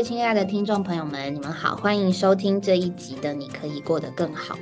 位亲爱的听众朋友们，你们好，欢迎收听这一集的《你可以过得更好》。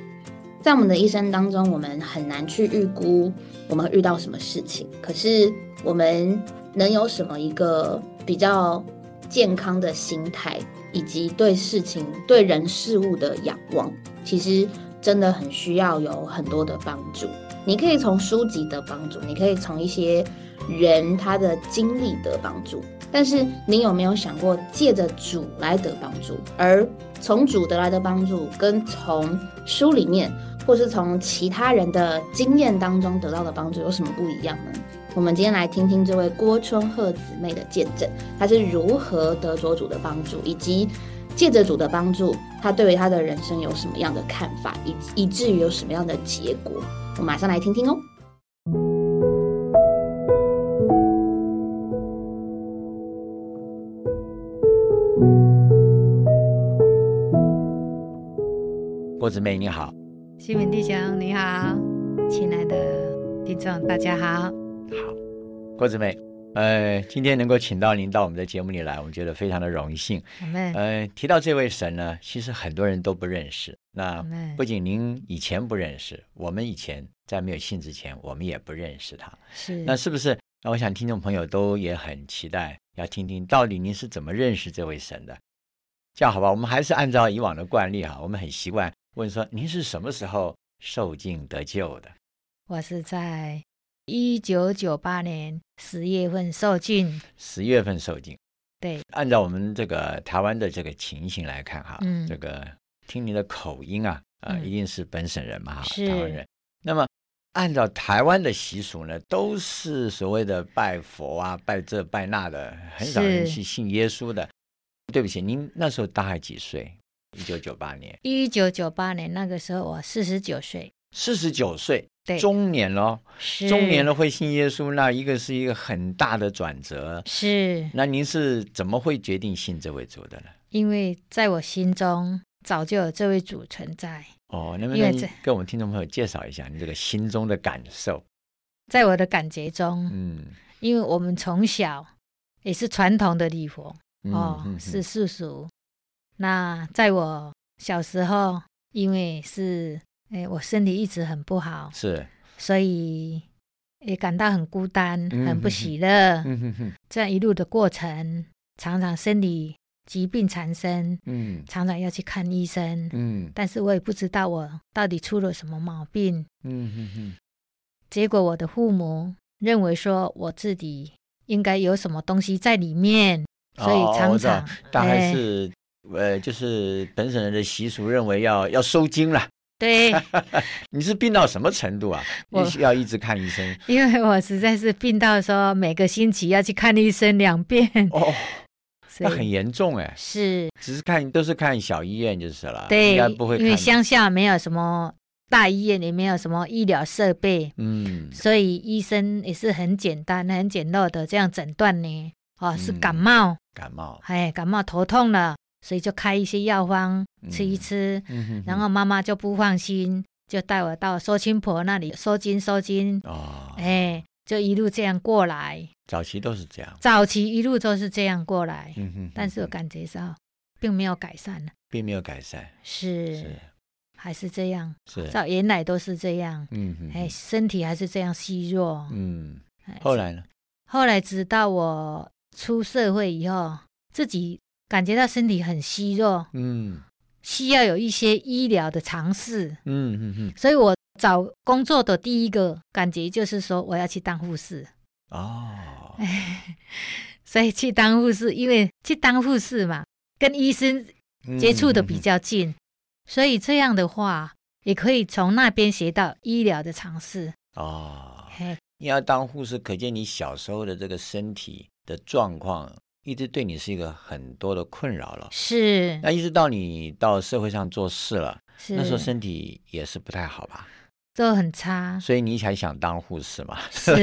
在我们的一生当中，我们很难去预估我们遇到什么事情，可是我们能有什么一个比较健康的心态，以及对事情、对人事物的仰望，其实真的很需要有很多的帮助。你可以从书籍的帮助，你可以从一些人他的经历的帮助。但是你有没有想过，借着主来得帮助，而从主得来的帮助，跟从书里面或是从其他人的经验当中得到的帮助有什么不一样呢？我们今天来听听这位郭春鹤姊妹的见证，她是如何得着主的帮助，以及借着主的帮助，她对于她的人生有什么样的看法，以以至于有什么样的结果。我马上来听听哦。郭姊妹你好，西门弟兄你好，亲爱的听众大家好。好，郭子妹，呃，今天能够请到您到我们的节目里来，我们觉得非常的荣幸。呃，提到这位神呢，其实很多人都不认识。那不仅您以前不认识，我们以前在没有信之前，我们也不认识他。是，那是不是？那我想听众朋友都也很期待，要听听到底您是怎么认识这位神的。这样好吧，我们还是按照以往的惯例哈，我们很习惯。问说您是什么时候受尽得救的？我是在一九九八年十月份受尽。十月份受尽。对，按照我们这个台湾的这个情形来看哈，嗯，这个听您的口音啊，啊，一定是本省人嘛，哈，台湾人。那么按照台湾的习俗呢，都是所谓的拜佛啊，拜这拜那的，很少人去信耶稣的。对不起，您那时候大概几岁？一九九八年，一九九八年那个时候我四十九岁，四十九岁，对，中年了，中年了会信耶稣，那一个是一个很大的转折，是。那您是怎么会决定信这位主的呢？因为在我心中早就有这位主存在。哦，那么您跟我们听众朋友介绍一下你这个心中的感受。在我的感觉中，嗯，因为我们从小也是传统的礼佛，哦，是世俗。那在我小时候，因为是哎，我身体一直很不好，是，所以也感到很孤单，很不喜乐。嗯哼哼，这样一路的过程，常常身体疾病缠身，嗯，常常要去看医生，嗯，但是我也不知道我到底出了什么毛病。嗯哼哼，结果我的父母认为说我自己应该有什么东西在里面，所以常常大概是。呃，就是本省人的习俗认为要要收精了。对，你是病到什么程度啊？要一直看医生？因为我实在是病到说每个星期要去看医生两遍。哦，那很严重哎。是，只是看都是看小医院就是了。对，应该不会。因为乡下没有什么大医院，也没有什么医疗设备。嗯，所以医生也是很简单、很简陋的这样诊断呢。哦，是感冒。感冒。哎，感冒头痛了。所以就开一些药方吃一吃，然后妈妈就不放心，就带我到收亲婆那里收金收金。哦，哎，就一路这样过来。早期都是这样。早期一路都是这样过来。嗯哼。但是我感觉上并没有改善并没有改善。是。是。还是这样。是。照原来都是这样。嗯哼。哎，身体还是这样虚弱。嗯。后来呢？后来直到我出社会以后，自己。感觉到身体很虚弱，嗯，需要有一些医疗的尝试，嗯嗯嗯，所以我找工作的第一个感觉就是说我要去当护士，哦，所以去当护士，因为去当护士嘛，跟医生接触的比较近，所以这样的话也可以从那边学到医疗的尝试，哦，你要当护士，可见你小时候的这个身体的状况。一直对你是一个很多的困扰了，是。那一直到你到社会上做事了，那时候身体也是不太好吧？都很差。所以你才想当护士嘛？是，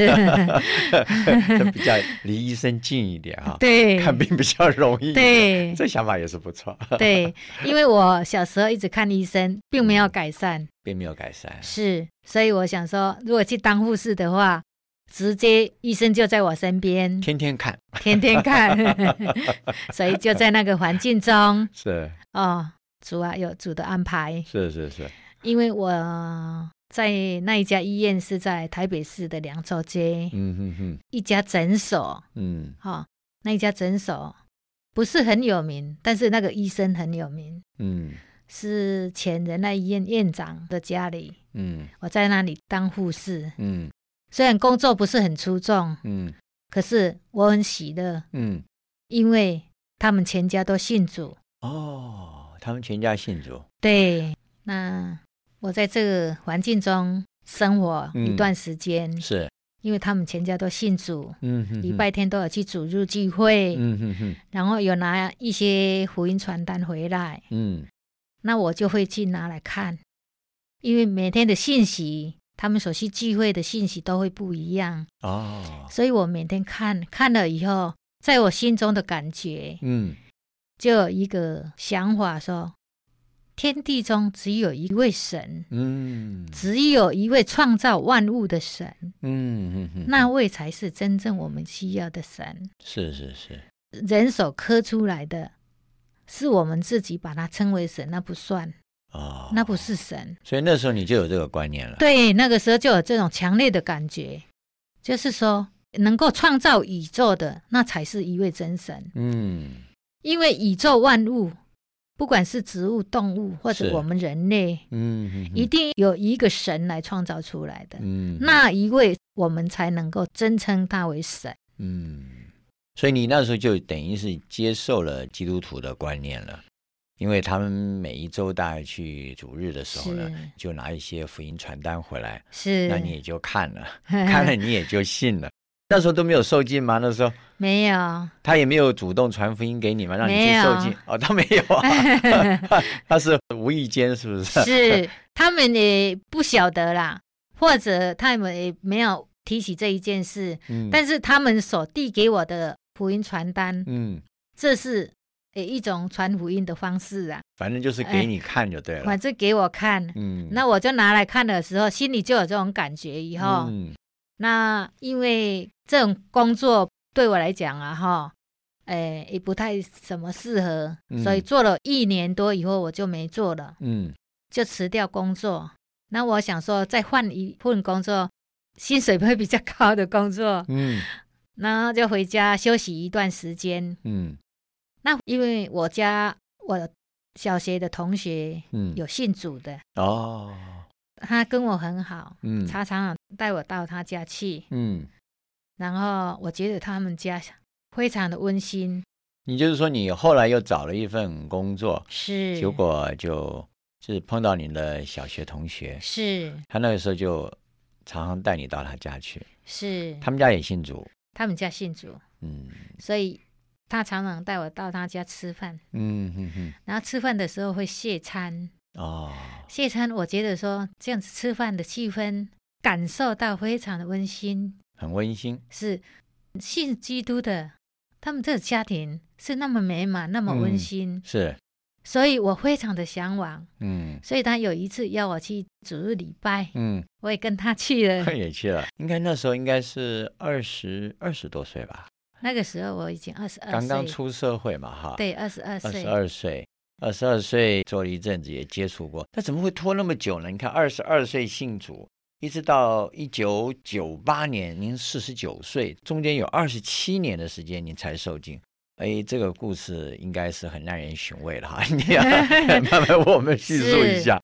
比较离医生近一点啊。对，看病比较容易。对，这想法也是不错。对，因为我小时候一直看医生，并没有改善，并没有改善。是，所以我想说，如果去当护士的话。直接医生就在我身边，天天看，天天看，所以就在那个环境中。是。哦，主啊有主的安排，是是是，因为我在那一家医院是在台北市的凉州街，嗯哼哼，一家诊所，嗯，哈，那一家诊所不是很有名，但是那个医生很有名，嗯。是前仁爱医院院长的家里，嗯，我在那里当护士，嗯，虽然工作不是很出众，嗯，可是我很喜乐，嗯，因为他们全家都信主，哦，他们全家信主，对，那我在这个环境中生活一段时间，是。因为他们全家都信主，嗯，礼拜天都有去主日聚会，嗯哼哼，然后有拿一些福音传单回来，嗯。那我就会去拿来看，因为每天的信息，他们所去聚会的信息都会不一样。哦，所以我每天看看了以后，在我心中的感觉，嗯，就有一个想法说，天地中只有一位神，嗯，只有一位创造万物的神，嗯嗯。那位才是真正我们需要的神，是是是，人手刻出来的。是我们自己把它称为神，那不算哦，那不是神。所以那时候你就有这个观念了。对，那个时候就有这种强烈的感觉，就是说能够创造宇宙的，那才是一位真神。嗯，因为宇宙万物，不管是植物、动物，或者我们人类，嗯，一定有一个神来创造出来的。嗯，那一位我们才能够真称他为神。嗯。所以你那时候就等于是接受了基督徒的观念了，因为他们每一周大概去主日的时候呢，就拿一些福音传单回来，是，那你也就看了，看了你也就信了。那时候都没有受尽吗？那时候没有，他也没有主动传福音给你吗？让你去受尽？哦，他没有啊，他是无意间是不是？是，他们也不晓得啦，或者他们也没有提起这一件事，嗯，但是他们所递给我的。福音传单，嗯，这是诶一种传福音的方式啊。反正就是给你看就对了。反正给我看，嗯，那我就拿来看的时候，心里就有这种感觉。以后，那因为这种工作对我来讲啊，哈，诶也不太什么适合，所以做了一年多以后，我就没做了，嗯，就辞掉工作。那我想说，再换一份工作，薪水会比较高的工作，嗯。然后就回家休息一段时间。嗯，那因为我家我小学的同学，嗯，有信主的哦，他跟我很好，嗯，常常带我到他家去，嗯，然后我觉得他们家非常的温馨。你就是说，你后来又找了一份工作，是，结果就就是碰到你的小学同学，是，他那个时候就常常带你到他家去，是，他们家也信主。他们家信主，嗯，所以他常常带我到他家吃饭，嗯哼哼，然后吃饭的时候会谢餐，哦，谢餐，我觉得说这样子吃饭的气氛，感受到非常的温馨，很温馨，是信基督的，他们这个家庭是那么美满，那么温馨，是。所以我非常的向往，嗯，所以他有一次邀我去主日礼拜，嗯，我也跟他去了，他 也去了。应该那时候应该是二十二十多岁吧？那个时候我已经二十二，刚刚出社会嘛，哈，对，二十二岁，二十二岁，二十二岁做了一阵子，也接触过。那怎么会拖那么久呢？你看，二十二岁信主，一直到一九九八年，您四十九岁，中间有二十七年的时间，您才受尽。哎，这个故事应该是很耐人寻味了哈，你要 慢慢我们叙述一下。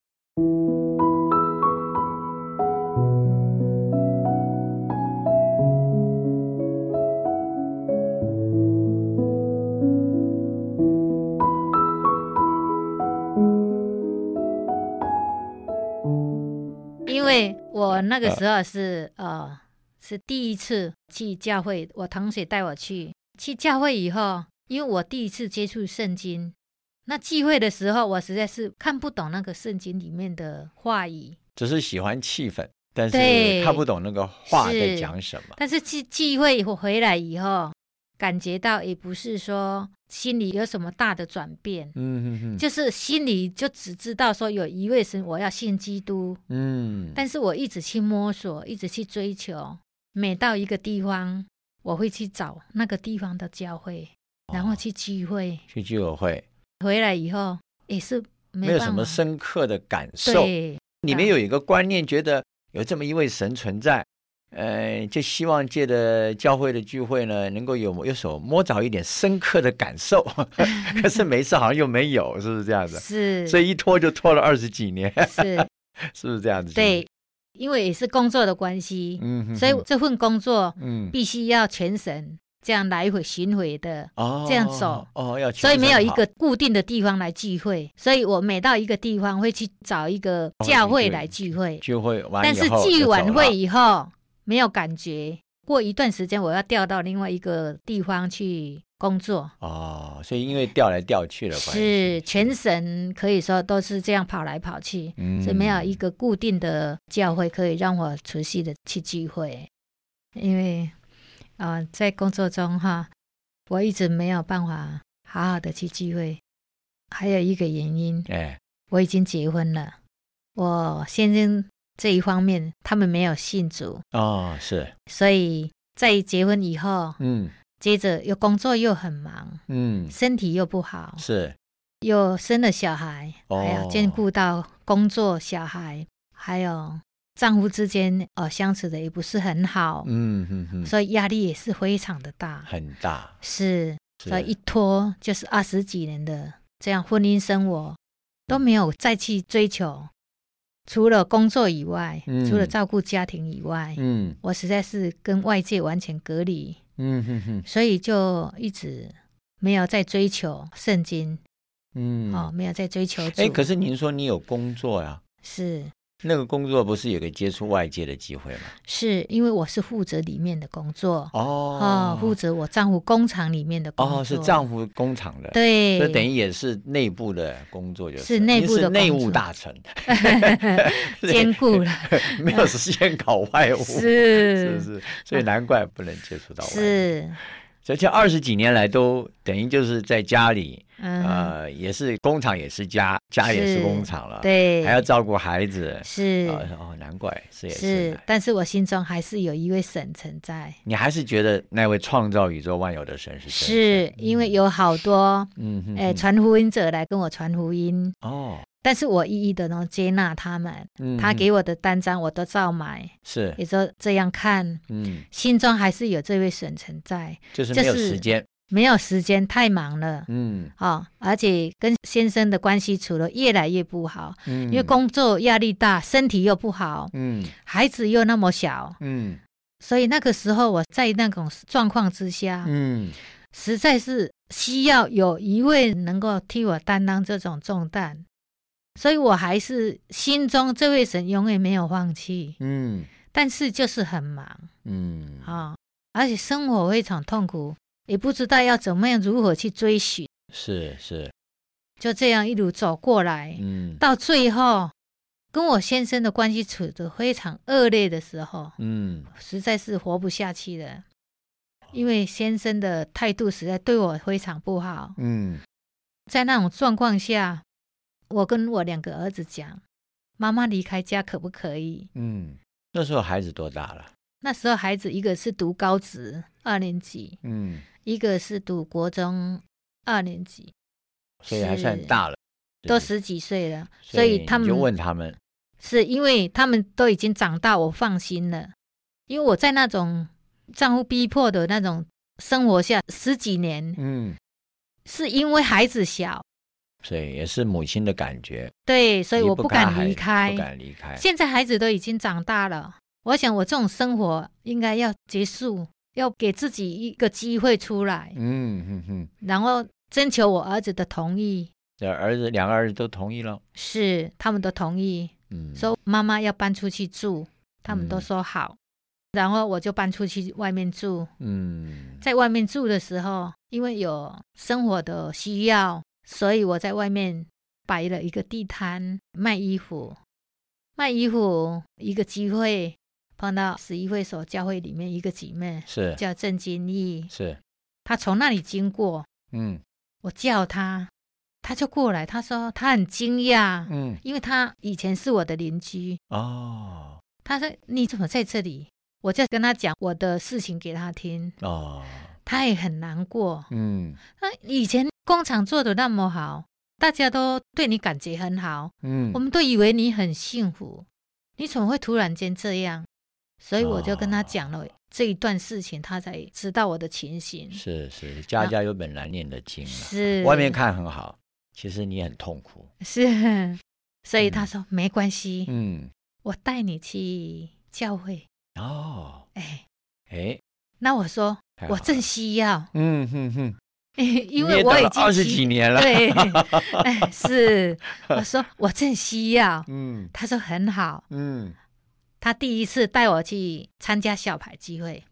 为我那个时候是呃，是第一次去教会，我同学带我去。去教会以后，因为我第一次接触圣经，那聚会的时候，我实在是看不懂那个圣经里面的话语，只是喜欢气氛，但是看不懂那个话在讲什么。但是去聚会回来以后，感觉到也不是说心里有什么大的转变，嗯嗯嗯，就是心里就只知道说有一位神，我要信基督，嗯，但是我一直去摸索，一直去追求。每到一个地方，我会去找那个地方的教会，然后去聚会，去聚会。回来以后也是没有什么深刻的感受。里面有一个观念，觉得有这么一位神存在。呃，就希望借着教会的聚会呢，能够有有所摸着一点深刻的感受。可是每次好像又没有，是不是这样子？是，所以一拖就拖了二十几年。是，是不是这样子？对，因为也是工作的关系，嗯，所以这份工作，嗯，必须要全神这样来回巡回的，哦，这样走，哦，要，所以没有一个固定的地方来聚会，所以我每到一个地方会去找一个教会来聚会，聚会完，但是聚完会以后。没有感觉，过一段时间我要调到另外一个地方去工作哦，所以因为调来调去的关系，是全省可以说都是这样跑来跑去，所以没有一个固定的教会可以让我持续的去聚会。因为啊，在工作中哈，我一直没有办法好好的去聚会。还有一个原因，哎，我已经结婚了，我先生。这一方面，他们没有信主。哦，是，所以在结婚以后，嗯，接着又工作又很忙，嗯，身体又不好，是，又生了小孩，还要兼顾到工作、小孩，还有丈夫之间哦相处的也不是很好，嗯嗯嗯，所以压力也是非常的大，很大，是，所以一拖就是二十几年的这样婚姻生活都没有再去追求。除了工作以外，除了照顾家庭以外，嗯，我实在是跟外界完全隔离，嗯哼哼，所以就一直没有在追求圣经，嗯，哦，没有在追求。哎，可是您说你有工作呀？是。那个工作不是有个接触外界的机会吗？是因为我是负责里面的工作。哦，负责我丈夫工厂里面的工作。哦，是丈夫工厂的，对，这等于也是内部的工作，就是。内部的内务大臣，兼顾了，没有时间搞外务，是。是是，所以难怪不能接触到外是。而且二十几年来都等于就是在家里，呃，也是工厂也是家，家也是工厂了，对，还要照顾孩子，是哦，难怪是也是。但是我心中还是有一位神存在。你还是觉得那位创造宇宙万有的神是神？是因为有好多，嗯，哎，传福音者来跟我传福音哦。但是我一一的能接纳他们，他给我的单张我都照买，是，也说这样看，嗯，心中还是有这位神存在，就是没有时间，没有时间，太忙了，嗯，啊，而且跟先生的关系处的越来越不好，嗯，因为工作压力大，身体又不好，嗯，孩子又那么小，嗯，所以那个时候我在那种状况之下，嗯，实在是需要有一位能够替我担当这种重担。所以我还是心中这位神永远没有放弃，嗯，但是就是很忙，嗯，啊，而且生活非常痛苦，也不知道要怎么样如何去追寻，是是，就这样一路走过来，嗯，到最后跟我先生的关系处得非常恶劣的时候，嗯，实在是活不下去了，因为先生的态度实在对我非常不好，嗯，在那种状况下。我跟我两个儿子讲，妈妈离开家可不可以？嗯，那时候孩子多大了？那时候孩子一个是读高职二年级，嗯，一个是读国中二年级，所以还算大了，都十几岁了。所以他们就问他们，是因为他们都已经长大，我放心了。因为我在那种丈夫逼迫的那种生活下十几年，嗯，是因为孩子小。所以也是母亲的感觉，对，所以我不敢离开，不敢离开。现在孩子都已经长大了，我想我这种生活应该要结束，要给自己一个机会出来。嗯哼哼，然后征求我儿子的同意。这儿子两个儿子都同意了，是他们都同意。嗯，说妈妈要搬出去住，他们都说好，然后我就搬出去外面住。嗯，在外面住的时候，因为有生活的需要。所以我在外面摆了一个地摊卖衣服，卖衣服一个机会碰到十一会所教会里面一个姐妹，是。叫郑金义，是。她从那里经过，嗯，我叫她，她就过来，她说她很惊讶，嗯，因为她以前是我的邻居，哦，她说你怎么在这里？我就跟他讲我的事情给他听哦，他也很难过。嗯，那以前工厂做的那么好，大家都对你感觉很好，嗯，我们都以为你很幸福，你怎么会突然间这样？所以我就跟他讲了这一段事情，他才知道我的情形。是是，家家有本难念的经，是外面看很好，其实你很痛苦。是，所以他说没关系，嗯，我带你去教会。哦，哎哎，那我说我正需要，嗯哼哼，因为我已经二十几年了，对，哎是，我说我正需要，嗯，他说很好，嗯，他第一次带我去参加小牌聚会，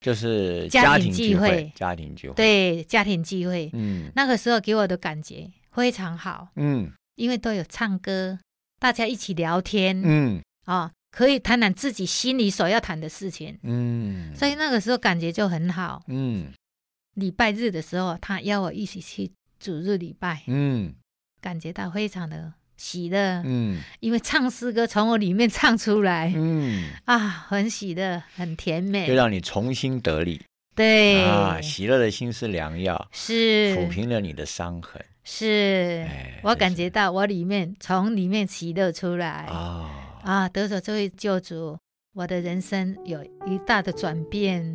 就是家庭聚会，家庭聚会，对，家庭聚会，嗯，那个时候给我的感觉非常好，嗯，因为都有唱歌，大家一起聊天，嗯，啊。可以谈谈自己心里所要谈的事情，嗯，所以那个时候感觉就很好，嗯。礼拜日的时候，他邀我一起去主日礼拜，嗯，感觉到非常的喜乐，嗯，因为唱诗歌从我里面唱出来，嗯，啊，很喜乐，很甜美，就让你重新得力，对，啊，喜乐的心是良药，是。抚平了你的伤痕，是，我感觉到我里面从里面喜乐出来，啊。啊，得着这位救主，我的人生有一大的转变。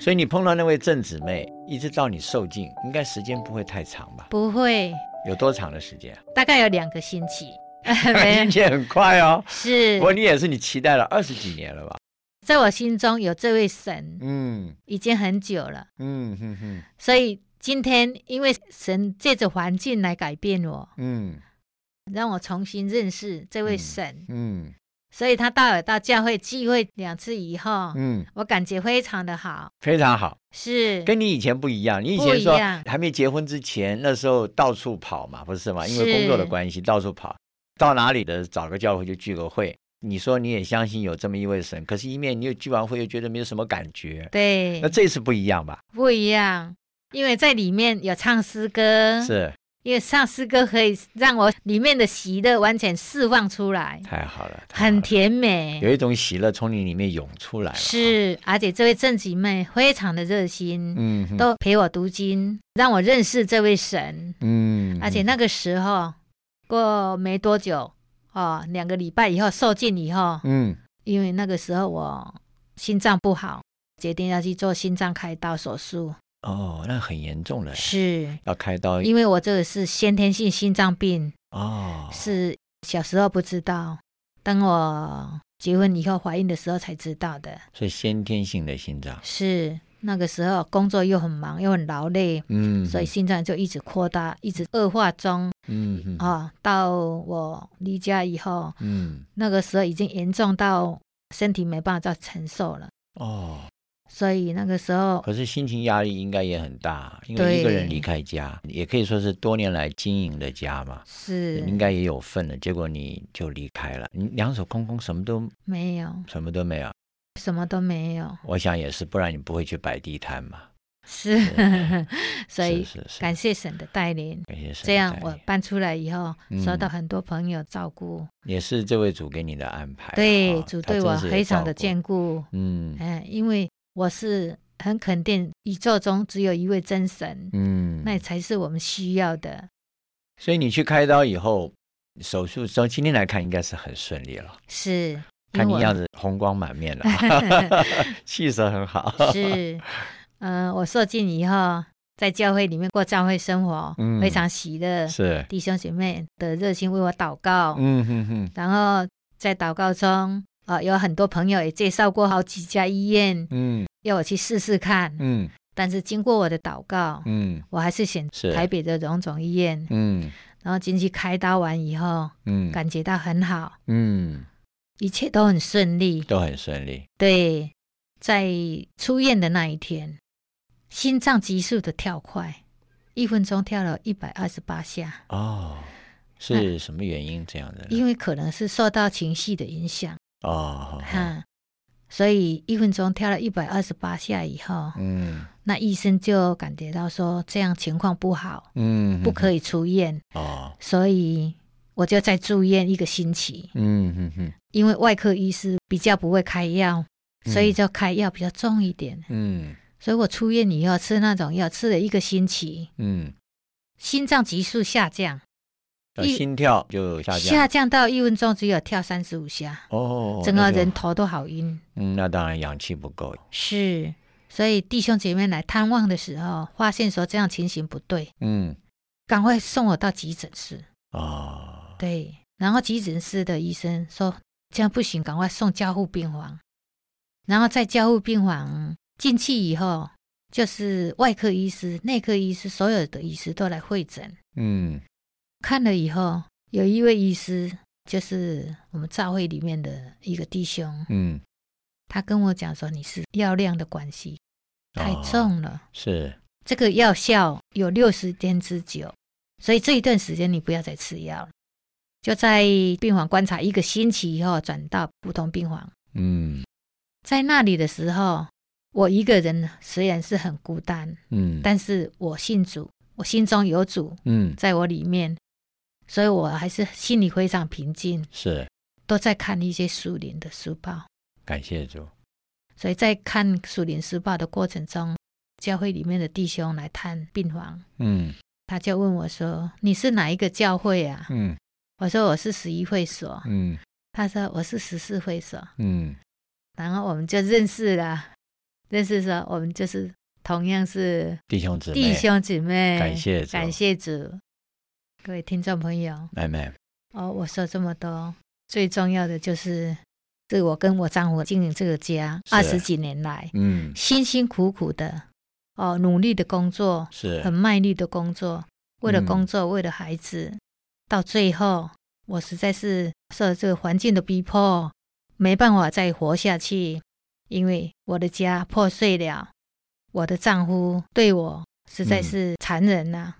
所以你碰到那位正姊妹，一直到你受尽，应该时间不会太长吧？不会，有多长的时间？大概有两个星期，听起来很快哦。是，不过你也是你期待了二十几年了吧？在我心中有这位神，嗯，已经很久了，嗯哼哼。所以今天因为神借着环境来改变我，嗯，让我重新认识这位神，嗯。所以他到了到教会聚会两次以后，嗯，我感觉非常的好，非常好，是跟你以前不一样。你以前说还没结婚之前，那时候到处跑嘛，不是嘛？因为工作的关系，到处跑，到哪里的找个教会就聚个会。你说你也相信有这么一位神，可是，一面你又聚完会又觉得没有什么感觉。对，那这次不一样吧？不一样，因为在里面有唱诗歌，是。因为唱诗歌可以让我里面的喜乐完全释放出来，太好了，很甜美，有一种喜乐从你里面涌出来。是，而且这位正姐妹非常的热心，嗯，都陪我读经，让我认识这位神，嗯，而且那个时候过没多久，哦，两个礼拜以后受尽以后，嗯，因为那个时候我心脏不好，决定要去做心脏开刀手术。哦，那很严重了，是。要开刀，因为我这个是先天性心脏病哦，是小时候不知道，等我结婚以后怀孕的时候才知道的，所以先天性的心脏。是那个时候工作又很忙又很劳累，嗯，所以心脏就一直扩大，一直恶化中，嗯啊，到我离家以后，嗯，那个时候已经严重到身体没办法再承受了，哦。所以那个时候，可是心情压力应该也很大，因为一个人离开家，也可以说是多年来经营的家嘛，是应该也有份的。结果你就离开了，你两手空空，什么都没有，什么都没有，什么都没有。我想也是，不然你不会去摆地摊嘛。是，所以感谢神的带领，感谢神。这样我搬出来以后，受到很多朋友照顾，也是这位主给你的安排。对，主对我非常的眷顾。嗯，哎，因为。我是很肯定，宇宙中只有一位真神，嗯，那才是我们需要的。所以你去开刀以后，手术从今天来看，应该是很顺利了。是，看你样子红光满面了，气色很好。是，嗯，我受尽以后，在教会里面过教会生活，非常喜乐。是弟兄姐妹的热心为我祷告。嗯哼哼。然后在祷告中，啊，有很多朋友也介绍过好几家医院，嗯，要我去试试看。嗯。但是经过我的祷告，嗯，我还是选台北的荣总医院。嗯。然后进去开刀完以后，嗯，感觉到很好。嗯。一切都很顺利。都很顺利。对，在出院的那一天。心脏急速的跳快，一分钟跳了一百二十八下。哦，是什么原因这样的？因为可能是受到情绪的影响。哦，哈，所以一分钟跳了一百二十八下以后，嗯，那医生就感觉到说这样情况不好，嗯，不可以出院。哦，所以我就再住院一个星期。嗯哼哼，因为外科医师比较不会开药，所以就开药比较重一点。嗯。所以我出院以后吃那种药，吃了一个星期，嗯，心脏急速下降，心跳就下降，下降到一分钟只有跳三十五下，哦，整个人头都好晕，嗯，那当然氧气不够，是，所以弟兄姐妹来探望的时候，发现说这样情形不对，嗯，赶快送我到急诊室，哦，对，然后急诊室的医生说这样不行，赶快送交护病房，然后在交护病房。进去以后，就是外科医师、内科医师，所有的医师都来会诊。嗯，看了以后，有一位医师，就是我们教会里面的一个弟兄。嗯，他跟我讲说：“你是药量的关系太重了，是这个药效有六十天之久，所以这一段时间你不要再吃药了。就在病房观察一个星期以后，转到普通病房。嗯，在那里的时候。”我一个人虽然是很孤单，嗯，但是我信主，我心中有主，嗯，在我里面，所以我还是心里非常平静。是，都在看一些苏联的书报。感谢主。所以在看苏联书报的过程中，教会里面的弟兄来探病房，嗯，他就问我说：“你是哪一个教会啊？”嗯，我说：“我是十一会所。”嗯，他说：“我是十四会所。”嗯，然后我们就认识了。认识说，我们就是同样是弟兄姊妹，弟兄姊妹，感谢感谢主，各位听众朋友，妹妹，哦，我说这么多，最重要的就是，是我跟我丈夫经营这个家二十几年来，嗯，辛辛苦苦的，哦，努力的工作，是。很卖力的工作，为了工作，为了孩子，到最后，我实在是受这个环境的逼迫，没办法再活下去。因为我的家破碎了，我的丈夫对我实在是残忍呐，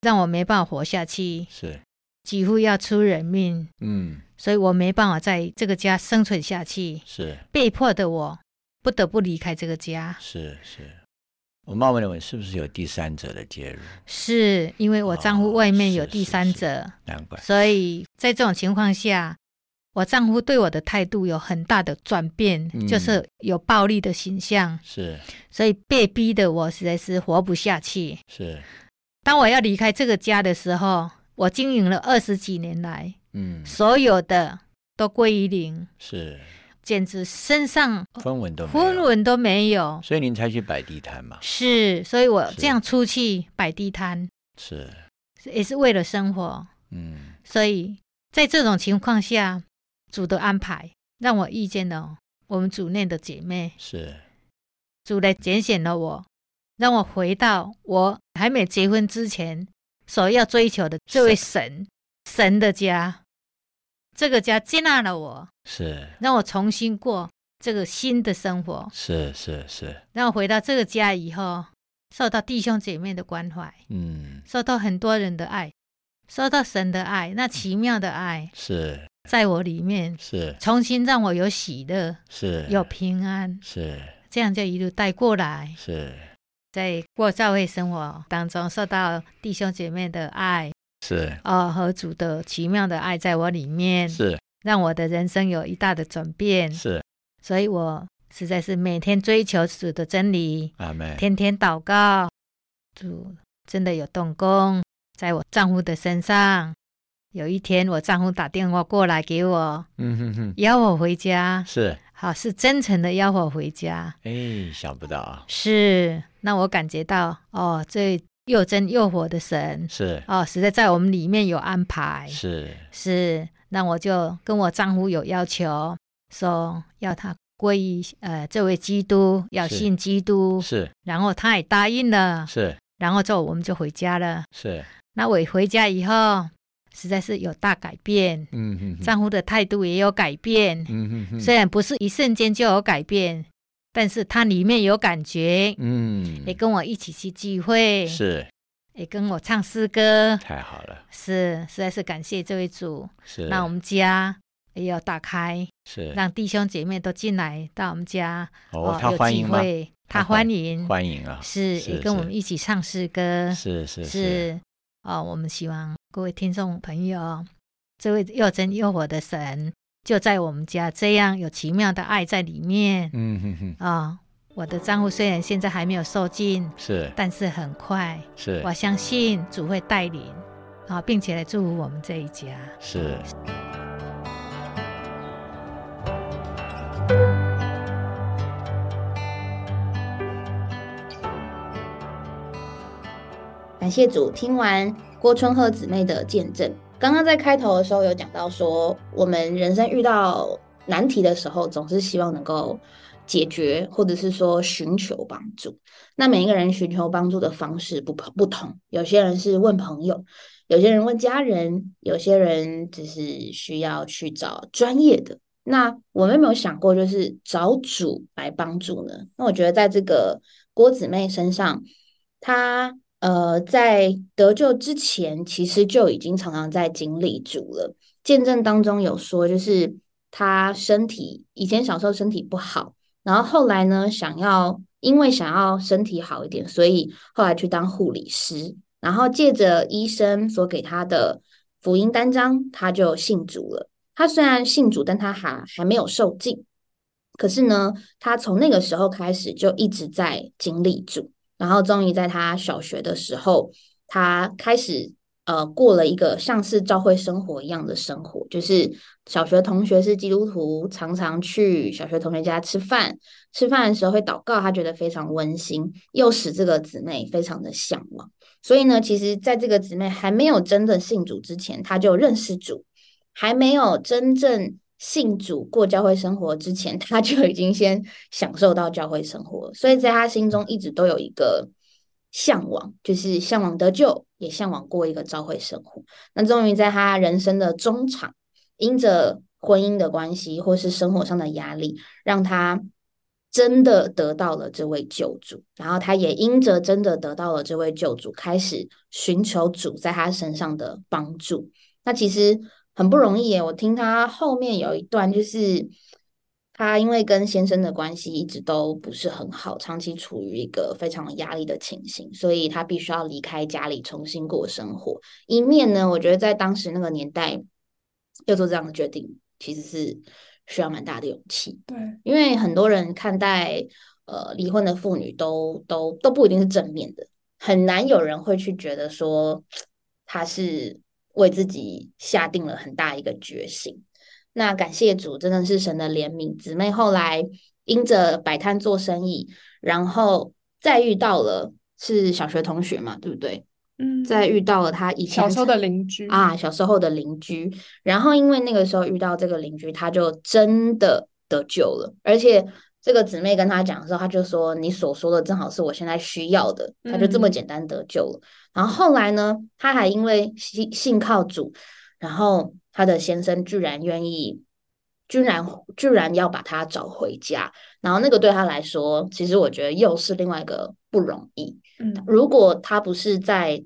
让我没办法活下去，是几乎要出人命。嗯，所以我没办法在这个家生存下去，是被迫的，我不得不离开这个家。是是，我冒昧的问，是不是有第三者的介入？是因为我丈夫外面有第三者，难怪。所以在这种情况下。我丈夫对我的态度有很大的转变，就是有暴力的形象，是，所以被逼的我实在是活不下去。是，当我要离开这个家的时候，我经营了二十几年来，嗯，所有的都归于零，是，简直身上分文都分文都没有，所以您才去摆地摊嘛。是，所以我这样出去摆地摊，是，也是为了生活。嗯，所以在这种情况下。主的安排让我遇见了我们组内的姐妹，是。主来拣选了我，让我回到我还没结婚之前所要追求的这位神神的家。这个家接纳了我，是让我重新过这个新的生活。是是是，让我回到这个家以后，受到弟兄姐妹的关怀，嗯，受到很多人的爱，受到神的爱，那奇妙的爱是。在我里面是重新让我有喜乐，是有平安，是这样就一路带过来。是在过教会生活当中，受到弟兄姐妹的爱，是。哦和主的奇妙的爱在我里面，是。让我的人生有一大的转变。是，所以我实在是每天追求主的真理，阿妹天天祷告，主真的有动工在我丈夫的身上。有一天，我丈夫打电话过来给我，嗯哼哼，邀我回家，是好是真诚的邀我回家。哎，想不到啊。是，那我感觉到哦，这又真又活的神是。哦，实在在我们里面有安排，是。是，那我就跟我丈夫有要求，说要他归于呃这位基督，要信基督，是，然后他也答应了，是，然后之后我们就回家了，是。那我回家以后。实在是有大改变，嗯哼，丈夫的态度也有改变，嗯哼，虽然不是一瞬间就有改变，但是他里面有感觉，嗯，也跟我一起去聚会，是，也跟我唱诗歌，太好了，是，实在是感谢这位主，是，让我们家也要打开，是，让弟兄姐妹都进来到我们家，哦，他欢迎吗？他欢迎，欢迎啊，是，也跟我们一起唱诗歌，是是。是，哦，我们希望。各位听众朋友，这位又真又活的神就在我们家，这样有奇妙的爱在里面。嗯哼哼啊，我的账户虽然现在还没有受尽，是，但是很快，是，我相信主会带领啊，并且来祝福我们这一家。是。感谢主，听完。郭春鹤姊妹的见证，刚刚在开头的时候有讲到说，我们人生遇到难题的时候，总是希望能够解决，或者是说寻求帮助。那每一个人寻求帮助的方式不不同，有些人是问朋友，有些人问家人，有些人只是需要去找专业的。那我们有没有想过，就是找主来帮助呢？那我觉得在这个郭姊妹身上，她。呃，在得救之前，其实就已经常常在经历主了。见证当中有说，就是他身体以前小时候身体不好，然后后来呢，想要因为想要身体好一点，所以后来去当护理师，然后借着医生所给他的福音单张，他就信主了。他虽然信主，但他还还没有受尽。可是呢，他从那个时候开始就一直在经历主。然后终于在他小学的时候，他开始呃过了一个像是教会生活一样的生活，就是小学同学是基督徒，常常去小学同学家吃饭，吃饭的时候会祷告，他觉得非常温馨，又使这个姊妹非常的向往。所以呢，其实在这个姊妹还没有真的信主之前，他就认识主，还没有真正。信主过教会生活之前，他就已经先享受到教会生活，所以在他心中一直都有一个向往，就是向往得救，也向往过一个教会生活。那终于在他人生的中场，因着婚姻的关系或是生活上的压力，让他真的得到了这位救主，然后他也因着真的得到了这位救主，开始寻求主在他身上的帮助。那其实。很不容易耶！我听他后面有一段，就是他因为跟先生的关系一直都不是很好，长期处于一个非常压力的情形，所以他必须要离开家里重新过生活。一面呢，我觉得在当时那个年代要做这样的决定，其实是需要蛮大的勇气。对，因为很多人看待呃离婚的妇女都都都不一定是正面的，很难有人会去觉得说 他是。为自己下定了很大一个决心，那感谢主，真的是神的怜悯。姊妹后来因着摆摊做生意，然后再遇到了是小学同学嘛，对不对？嗯，再遇到了他以前小时候的邻居啊，小时候的邻居。然后因为那个时候遇到这个邻居，他就真的得救了，而且。这个姊妹跟他讲的时候，他就说：“你所说的正好是我现在需要的。”他就这么简单得救了。然后后来呢，他还因为信信靠主，然后他的先生居然愿意，居然居然要把他找回家。然后那个对他来说，其实我觉得又是另外一个不容易。嗯，如果他不是在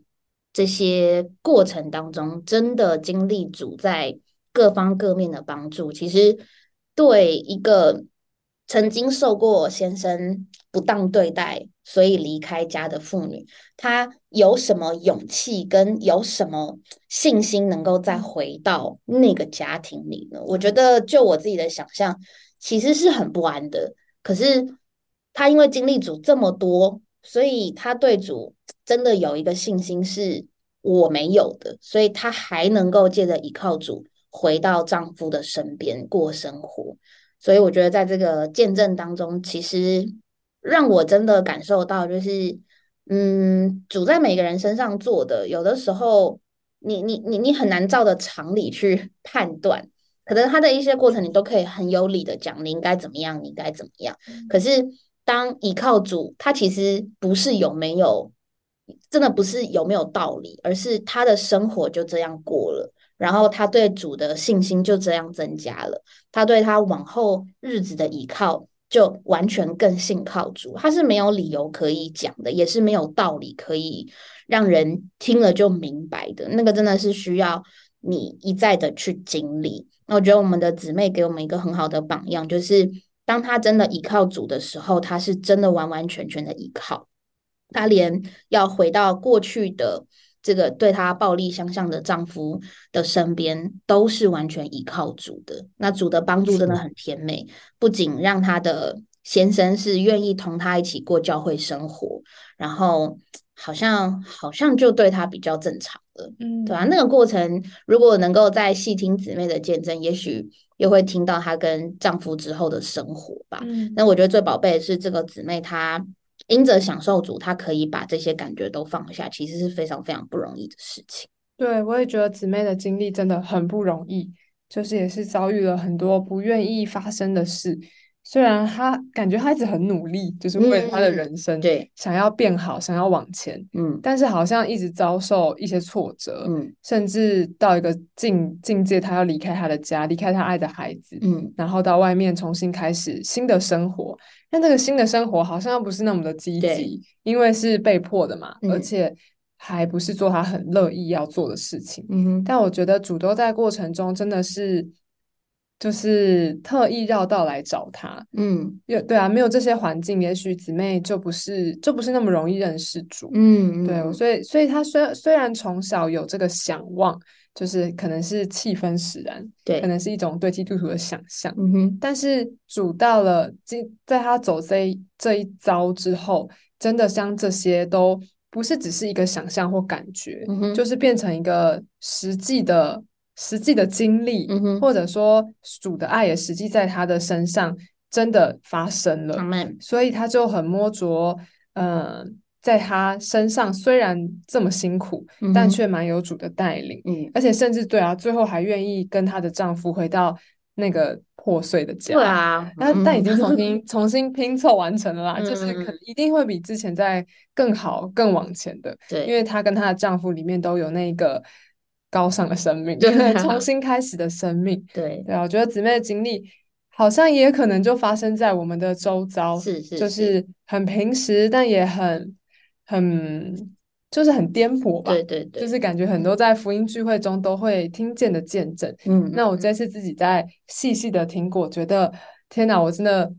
这些过程当中真的经历主在各方各面的帮助，其实对一个。曾经受过先生不当对待，所以离开家的妇女，她有什么勇气跟有什么信心，能够再回到那个家庭里呢？我觉得，就我自己的想象，其实是很不安的。可是她因为经历主这么多，所以她对主真的有一个信心是我没有的，所以她还能够借着依靠主回到丈夫的身边过生活。所以我觉得在这个见证当中，其实让我真的感受到，就是嗯，主在每个人身上做的，有的时候你你你你很难照着常理去 判断，可能他的一些过程你都可以很有理的讲，你应该怎么样，你应该怎么样。可是当依靠主，他其实不是有没有。真的不是有没有道理，而是他的生活就这样过了，然后他对主的信心就这样增加了，他对他往后日子的依靠就完全更信靠主，他是没有理由可以讲的，也是没有道理可以让人听了就明白的。那个真的是需要你一再的去经历。那我觉得我们的姊妹给我们一个很好的榜样，就是当他真的依靠主的时候，他是真的完完全全的依靠。她连要回到过去的这个对她暴力相向的丈夫的身边，都是完全依靠主的。那主的帮助真的很甜美，不仅让她的先生是愿意同她一起过教会生活，然后好像好像就对她比较正常了，嗯，对吧？那个过程如果能够再细听姊妹的见证，也许又会听到她跟丈夫之后的生活吧。那我觉得最宝贝的是这个姊妹她。因着享受主，他可以把这些感觉都放下，其实是非常非常不容易的事情。对，我也觉得姊妹的经历真的很不容易，就是也是遭遇了很多不愿意发生的事。虽然他感觉他一直很努力，就是为了他的人生，对，想要变好，想要往前，嗯，但是好像一直遭受一些挫折，嗯，甚至到一个境境界，他要离开他的家，离开他爱的孩子，嗯，然后到外面重新开始新的生活。但这个新的生活好像又不是那么的积极，因为是被迫的嘛，而且还不是做他很乐意要做的事情。嗯哼，但我觉得主都在过程中真的是，就是特意绕道来找他。嗯，有对啊，没有这些环境，也许姊妹就不是就不是那么容易认识主。嗯，对，所以所以他虽虽然从小有这个想望。就是可能是气氛使然，对，可能是一种对基督徒的想象。嗯哼，但是主到了今，在他走这这一遭之后，真的像这些都不是只是一个想象或感觉，就是变成一个实际的、实际的经历，或者说主的爱也实际在他的身上真的发生了。所以他就很摸着，嗯。在他身上虽然这么辛苦，但却蛮有主的带领，嗯，而且甚至对啊，最后还愿意跟她的丈夫回到那个破碎的家，对啊，但但已经重新 重新拼凑完成了啦，就是可能一定会比之前在更好更往前的，对，因为她跟她的丈夫里面都有那个高尚的生命，对，重新开始的生命，对。对啊，我觉得姊妹的经历好像也可能就发生在我们的周遭，是是，就是。很平时，但也很。很就是很颠簸吧，对对对，就是感觉很多在福音聚会中都会听见的见证。嗯，那我这次自己在细细的听过，觉得天哪，我真的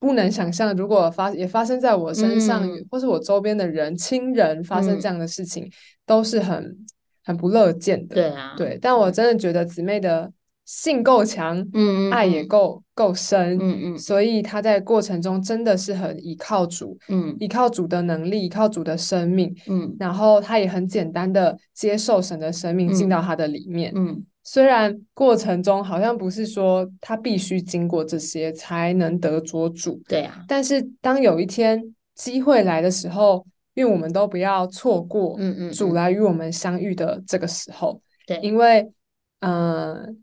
不能想象，如果发也发生在我身上，或是我周边的人亲人发生这样的事情，都是很很不乐见的。对啊，对，但我真的觉得姊妹的。性够强，嗯嗯，爱也够够深，嗯嗯，所以她在过程中真的是很依靠主，嗯，依靠主的能力，依靠主的生命，嗯，然后她也很简单的接受神的生命进到。他的里面，嗯，虽然过程中好像不是说他必须经过这些才能得着主，对啊，但是当有一天机会来的时候，因为我们都不要错过，嗯嗯，主来与我们相遇的这个时候，对，因为，嗯。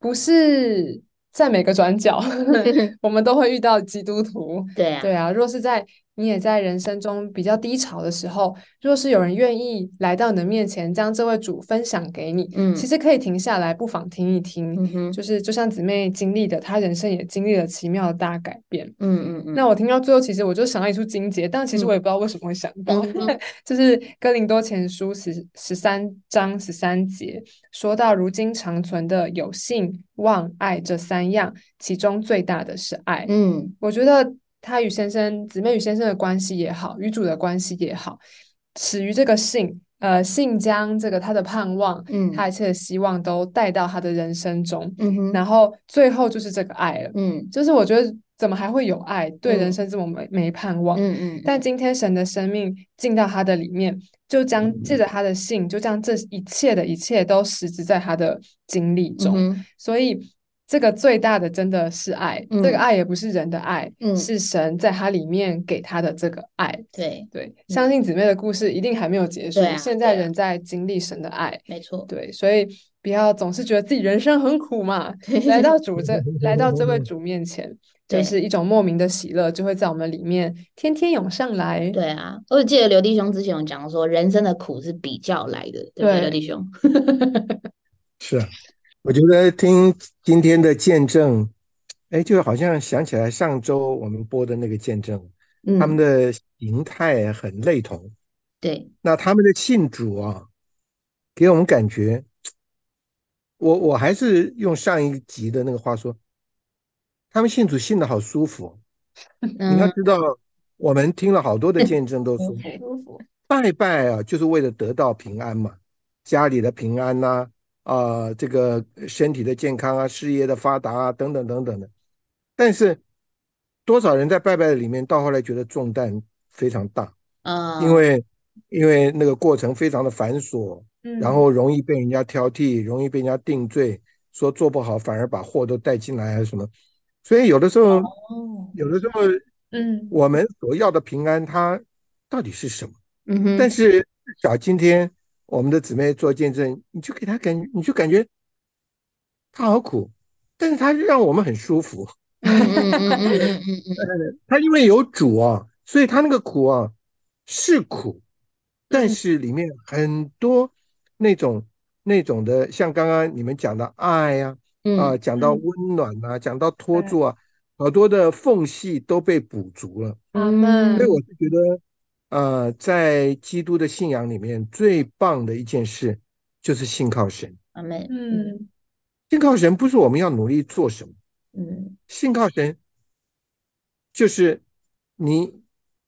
不是在每个转角，我们都会遇到基督徒。对啊，对啊。若是在你也在人生中比较低潮的时候，若是有人愿意来到你的面前，将这位主分享给你，嗯，其实可以停下来，不妨听一听。嗯哼，就是就像姊妹经历的，她人生也经历了奇妙的大改变。嗯嗯嗯。那我听到最后，其实我就想到一处经节，但其实我也不知道为什么会想到，就是哥林多前书十十三章十三节，说到如今长存的有信、望、爱这三样，其中最大的是爱。嗯，我觉得。他与先生姊妹与先生的关系也好，与主的关系也好，始于这个信，呃，信将这个他的盼望，嗯，他一切的希望都带到他的人生中，嗯哼，然后最后就是这个爱了，嗯，就是我觉得怎么还会有爱，对人生这么没没盼望，嗯嗯，但今天神的生命进到他的里面，就将借着他的信，就将这一切的一切都实质在他的经历中，所以。这个最大的真的是爱，这个爱也不是人的爱，是神在他里面给他的这个爱。对对，相信姊妹的故事一定还没有结束，现在人在经历神的爱，没错。对，所以不要总是觉得自己人生很苦嘛，来到主这 来到这位主面前，就是一种莫名的喜乐，就会在我们里面天天涌上来。对啊，我记得刘弟兄之前有讲说，人生的苦是比较来的，对不对，刘弟兄？是啊。我觉得听今天的见证，哎，就好像想起来上周我们播的那个见证，他们的形态很类同。对，那他们的信主啊，给我们感觉，我我还是用上一集的那个话说，他们信主信的好舒服。你要知道，我们听了好多的见证，都说 拜拜啊，就是为了得到平安嘛，家里的平安呐。啊，这个身体的健康啊，事业的发达啊，等等等等的。但是多少人在拜拜的里面，到后来觉得重担非常大啊，因为因为那个过程非常的繁琐，然后容易被人家挑剔，容易被人家定罪，说做不好反而把祸都带进来还是什么。所以有的时候，有的时候，嗯，我们所要的平安，它到底是什么？但是至少今天。我们的姊妹做见证，你就给她感，你就感觉他好苦，但是他让我们很舒服。他因为有主啊，所以他那个苦啊是苦，但是里面很多那种那种的，像刚刚你们讲的爱呀，啊，讲到温暖啊，讲到托住啊，好多的缝隙都被补足了。所以我是觉得。呃，在基督的信仰里面，最棒的一件事就是信靠神。阿门。嗯，信靠神不是我们要努力做什么。嗯，信靠神就是你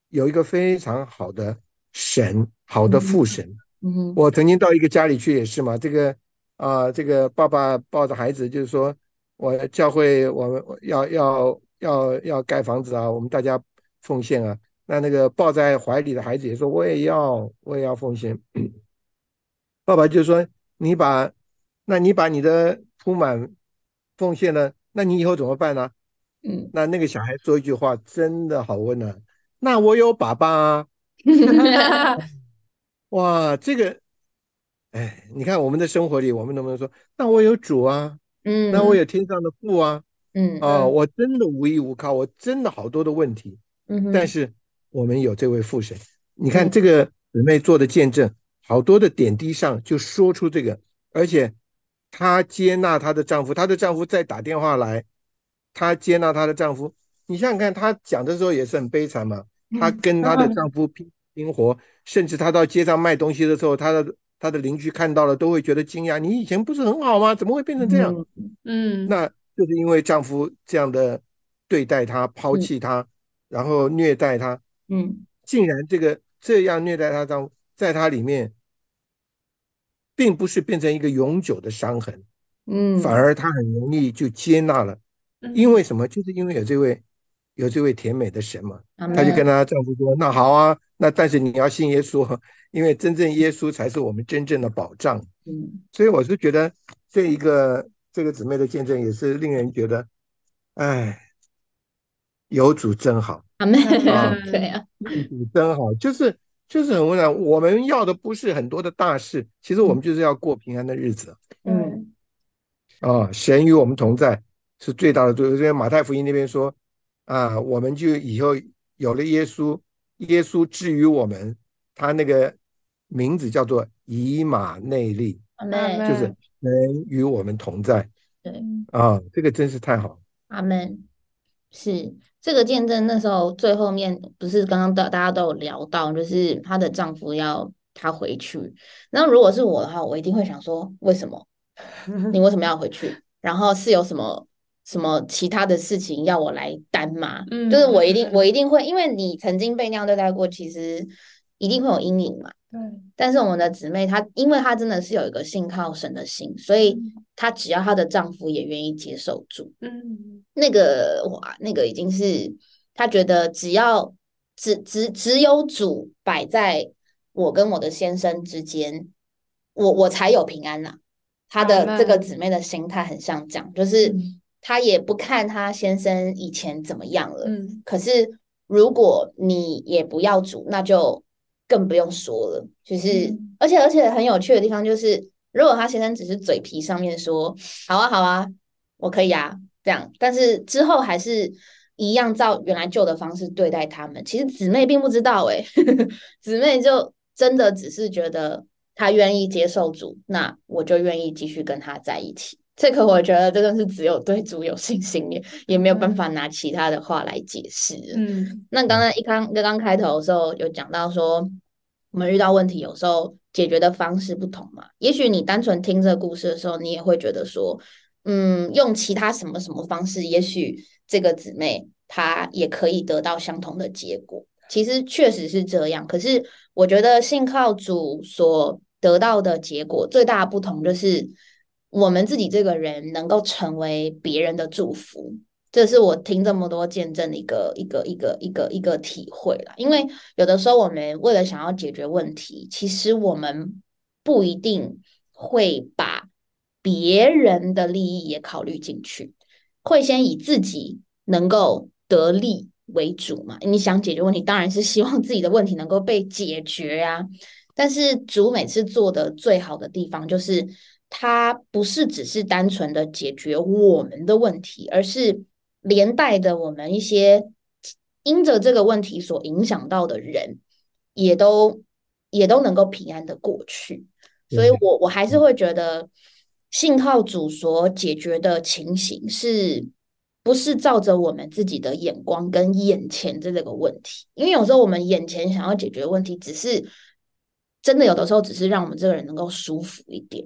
有一个非常好的神，好的父神。嗯我曾经到一个家里去也是嘛，这个啊，这个爸爸抱着孩子，就是说我教会我们要要要要盖房子啊，我们大家奉献啊。那那个抱在怀里的孩子也说：“我也要，我也要奉献。”爸爸就说：“你把，那你把你的铺满奉献了，那你以后怎么办呢？”嗯，那那个小孩说一句话，真的好温暖。那我有爸爸啊！哇，这个，哎，你看我们的生活里，我们能不能说：“那我有主啊？”嗯，那我有天上的父啊？嗯啊，我真的无依无靠，我真的好多的问题。嗯，但是。我们有这位父神，你看这个姊妹做的见证，好多的点滴上就说出这个，而且她接纳她的丈夫，她的丈夫再打电话来，她接纳她的丈夫。你想想看，她讲的时候也是很悲惨嘛，她跟她的丈夫拼拼活，甚至她到街上卖东西的时候，她的她的邻居看到了都会觉得惊讶，你以前不是很好吗？怎么会变成这样？嗯，那就是因为丈夫这样的对待她，抛弃她，然后虐待她。嗯，竟然这个这样虐待她丈夫，在她里面，并不是变成一个永久的伤痕，嗯，反而她很容易就接纳了，因为什么？就是因为有这位有这位甜美的神嘛，她就跟她丈夫说：“那好啊，那但是你要信耶稣，因为真正耶稣才是我们真正的保障。”嗯，所以我是觉得这一个这个姊妹的见证也是令人觉得，哎，有主真好。阿妹啊，对啊，真好，就是就是很温暖。我们要的不是很多的大事，其实我们就是要过平安的日子。嗯，啊，神与我们同在是最大的。就是在马太福音那边说，啊，我们就以后有了耶稣，耶稣治愈我们，他那个名字叫做以马内利，阿就是神与我们同在。对，啊，这个真是太好。阿门，是。这个见证那时候最后面不是刚刚大大家都有聊到，就是她的丈夫要她回去。那如果是我的话，我一定会想说，为什么你为什么要回去？然后是有什么什么其他的事情要我来担吗？嗯，就是我一定我一定会，因为你曾经被那样对待过，其实一定会有阴影嘛。对。但是我们的姊妹她，因为她真的是有一个信靠神的心，所以她只要她的丈夫也愿意接受主，嗯。那个哇，那个已经是她觉得只要只只只有主摆在我跟我的先生之间，我我才有平安呐。她的这个姊妹的心态很像这样，就是她也不看她先生以前怎么样了。嗯，可是如果你也不要主，那就更不用说了。就是，而且而且很有趣的地方就是，如果他先生只是嘴皮上面说好啊好啊，我可以啊这样，但是之后还是一样照原来旧的方式对待他们。其实姊妹并不知道，哎，姊妹就真的只是觉得。他愿意接受主，那我就愿意继续跟他在一起。这个我觉得真的是只有对主有信心，也也没有办法拿其他的话来解释。嗯，那刚刚一刚刚刚开头的时候有讲到说，我们遇到问题有时候解决的方式不同嘛。也许你单纯听这个故事的时候，你也会觉得说，嗯，用其他什么什么方式，也许这个姊妹她也可以得到相同的结果。其实确实是这样，可是我觉得信靠主所。得到的结果最大的不同就是，我们自己这个人能够成为别人的祝福，这是我听这么多见证的一个一个一个一个一个体会了。因为有的时候我们为了想要解决问题，其实我们不一定会把别人的利益也考虑进去，会先以自己能够得利为主嘛。你想解决问题，当然是希望自己的问题能够被解决呀。但是主每次做的最好的地方，就是他不是只是单纯的解决我们的问题，而是连带的我们一些因着这个问题所影响到的人，也都也都能够平安的过去。所以，我我还是会觉得信号组所解决的情形，是不是照着我们自己的眼光跟眼前的这个问题？因为有时候我们眼前想要解决问题，只是。真的有的时候只是让我们这个人能够舒服一点，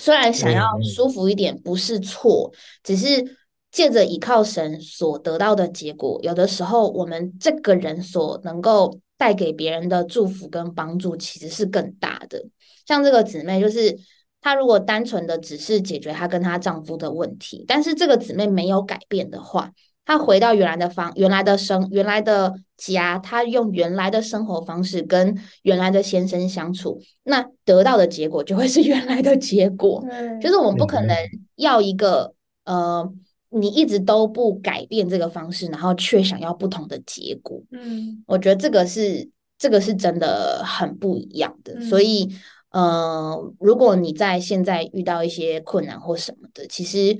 虽然想要舒服一点不是错，只是借着依靠神所得到的结果，有的时候我们这个人所能够带给别人的祝福跟帮助其实是更大的。像这个姊妹，就是她如果单纯的只是解决她跟她丈夫的问题，但是这个姊妹没有改变的话。她回到原来的方、原来的生、原来的家，她用原来的生活方式跟原来的先生相处，那得到的结果就会是原来的结果。就是我们不可能要一个呃，你一直都不改变这个方式，然后却想要不同的结果。嗯，我觉得这个是这个是真的很不一样的。所以，呃，如果你在现在遇到一些困难或什么的，其实。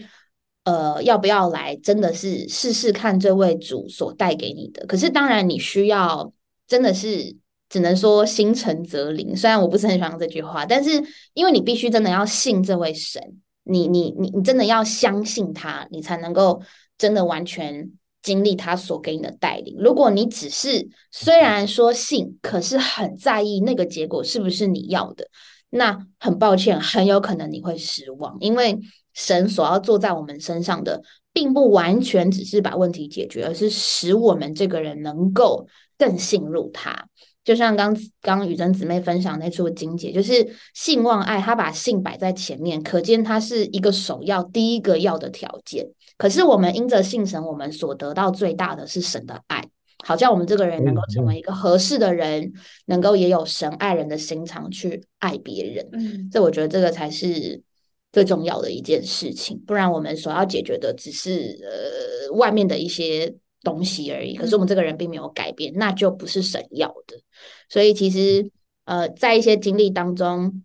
呃，要不要来？真的是试试看这位主所带给你的。可是当然，你需要真的是只能说心诚则灵。虽然我不是很喜欢这句话，但是因为你必须真的要信这位神，你你你你真的要相信他，你才能够真的完全经历他所给你的带领。如果你只是虽然说信，可是很在意那个结果是不是你要的，那很抱歉，很有可能你会失望，因为。神所要做在我们身上的，并不完全只是把问题解决，而是使我们这个人能够更信入他。就像刚刚雨珍姊妹分享那处经节，就是信望爱，他把信摆在前面，可见他是一个首要、第一个要的条件。可是我们因着信神，我们所得到最大的是神的爱，好像我们这个人能够成为一个合适的人，能够也有神爱人的心肠去爱别人。嗯，这我觉得这个才是。最重要的一件事情，不然我们所要解决的只是呃外面的一些东西而已。可是我们这个人并没有改变，那就不是神要的。所以其实呃，在一些经历当中。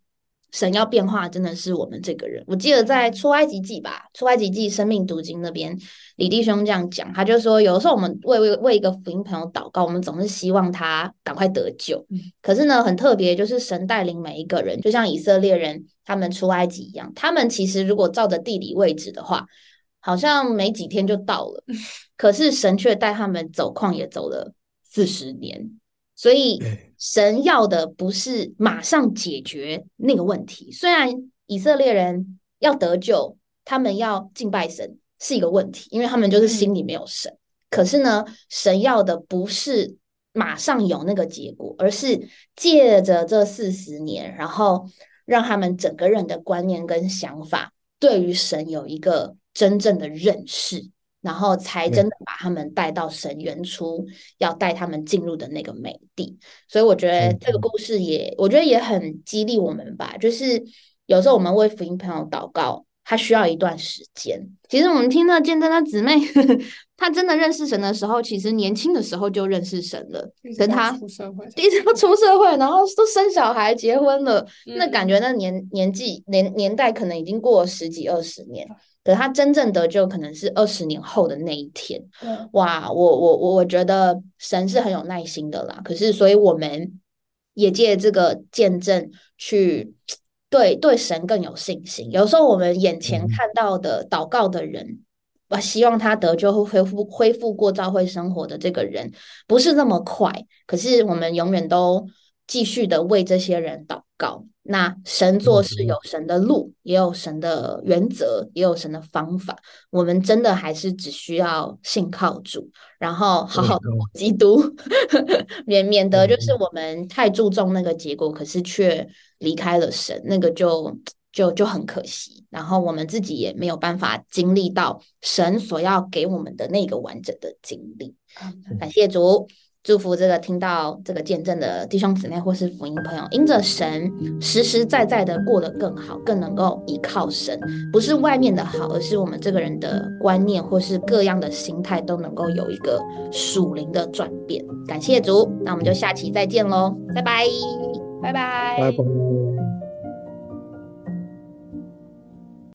神要变化，真的是我们这个人。我记得在出埃及记吧，出埃及记生命读经那边，李弟兄这样讲，他就说，有的时候我们为为为一个福音朋友祷告，我们总是希望他赶快得救。可是呢，很特别，就是神带领每一个人，就像以色列人他们出埃及一样，他们其实如果照着地理位置的话，好像没几天就到了。可是神却带他们走旷野走了四十年。所以神要的不是马上解决那个问题。虽然以色列人要得救，他们要敬拜神是一个问题，因为他们就是心里没有神。可是呢，神要的不是马上有那个结果，而是借着这四十年，然后让他们整个人的观念跟想法对于神有一个真正的认识。然后才真的把他们带到神原初要带他们进入的那个美地，所以我觉得这个故事也，我觉得也很激励我们吧。就是有时候我们为福音朋友祷告，他需要一段时间。其实我们听到见证的姊妹，他真的认识神的时候，其实年轻的时候就认识神了。跟他出社会，第一次要出社会，然后都生小孩、结婚了，那感觉那年年纪年年代可能已经过了十几二十年。可是他真正得救可能是二十年后的那一天。哇，我我我我觉得神是很有耐心的啦。可是，所以我们也借这个见证去。对对，神更有信心。有时候我们眼前看到的祷告的人，我希望他得救会恢复恢复过教会生活的这个人，不是那么快。可是我们永远都继续的为这些人祷告。那神做事有神的路，也有神的原则，也有神的方法。我们真的还是只需要信靠主，然后好好的基督，免免得就是我们太注重那个结果，可是却。离开了神，那个就就就很可惜。然后我们自己也没有办法经历到神所要给我们的那个完整的经历。感谢主，祝福这个听到这个见证的弟兄姊妹或是福音朋友，因着神实实在在的过得更好，更能够依靠神，不是外面的好，而是我们这个人的观念或是各样的心态都能够有一个属灵的转变。感谢主，那我们就下期再见喽，拜拜。拜拜。